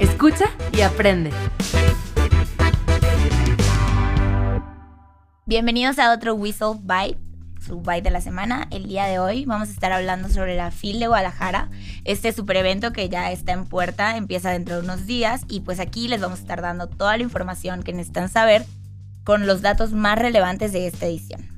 Escucha y aprende. Bienvenidos a otro Whistle Byte, su Byte de la semana. El día de hoy vamos a estar hablando sobre la FIL de Guadalajara, este super evento que ya está en puerta, empieza dentro de unos días y pues aquí les vamos a estar dando toda la información que necesitan saber con los datos más relevantes de esta edición.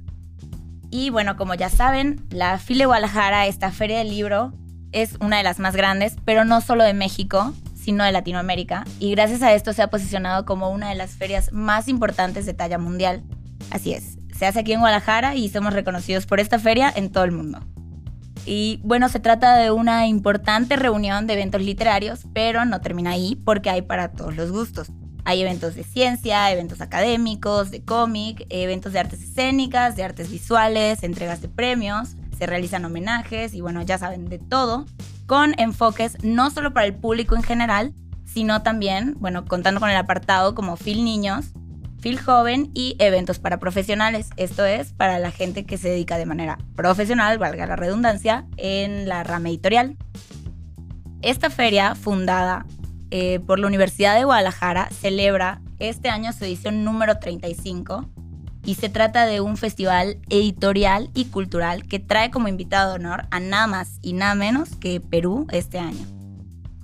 Y bueno, como ya saben, la FIL de Guadalajara, esta feria del libro, es una de las más grandes, pero no solo de México, sino de Latinoamérica. Y gracias a esto se ha posicionado como una de las ferias más importantes de talla mundial. Así es, se hace aquí en Guadalajara y somos reconocidos por esta feria en todo el mundo. Y bueno, se trata de una importante reunión de eventos literarios, pero no termina ahí porque hay para todos los gustos. Hay eventos de ciencia, eventos académicos, de cómic, eventos de artes escénicas, de artes visuales, entregas de premios, se realizan homenajes y bueno, ya saben, de todo, con enfoques no solo para el público en general, sino también, bueno, contando con el apartado como Phil Niños, Phil Joven y eventos para profesionales. Esto es para la gente que se dedica de manera profesional, valga la redundancia, en la rama editorial. Esta feria, fundada eh, por la Universidad de Guadalajara celebra este año su edición número 35 y se trata de un festival editorial y cultural que trae como invitado de honor a nada más y nada menos que Perú este año.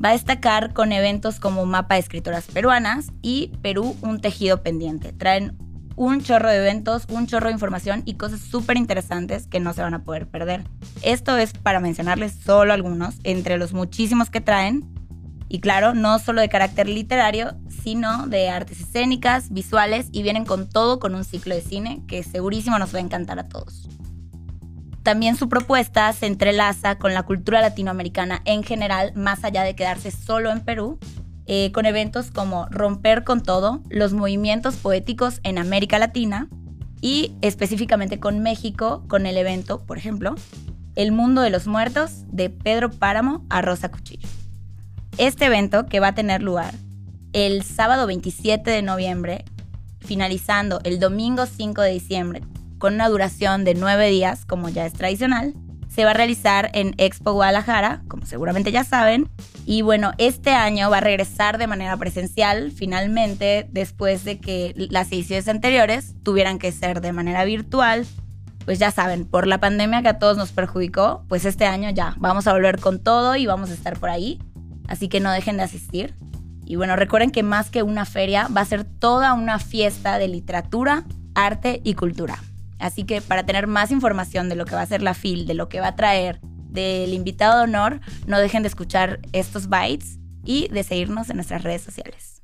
Va a destacar con eventos como Mapa de Escritoras Peruanas y Perú Un Tejido Pendiente. Traen un chorro de eventos, un chorro de información y cosas súper interesantes que no se van a poder perder. Esto es para mencionarles solo algunos, entre los muchísimos que traen, y claro, no solo de carácter literario, sino de artes escénicas, visuales y vienen con todo con un ciclo de cine que segurísimo nos va a encantar a todos. También su propuesta se entrelaza con la cultura latinoamericana en general, más allá de quedarse solo en Perú, eh, con eventos como Romper con Todo, los movimientos poéticos en América Latina y específicamente con México, con el evento, por ejemplo, El Mundo de los Muertos de Pedro Páramo a Rosa Cuchillo. Este evento que va a tener lugar el sábado 27 de noviembre, finalizando el domingo 5 de diciembre, con una duración de nueve días, como ya es tradicional, se va a realizar en Expo Guadalajara, como seguramente ya saben. Y bueno, este año va a regresar de manera presencial, finalmente, después de que las ediciones anteriores tuvieran que ser de manera virtual. Pues ya saben, por la pandemia que a todos nos perjudicó, pues este año ya vamos a volver con todo y vamos a estar por ahí así que no dejen de asistir. Y bueno, recuerden que más que una feria, va a ser toda una fiesta de literatura, arte y cultura. Así que para tener más información de lo que va a ser la FIL, de lo que va a traer, del invitado de honor, no dejen de escuchar estos bytes y de seguirnos en nuestras redes sociales.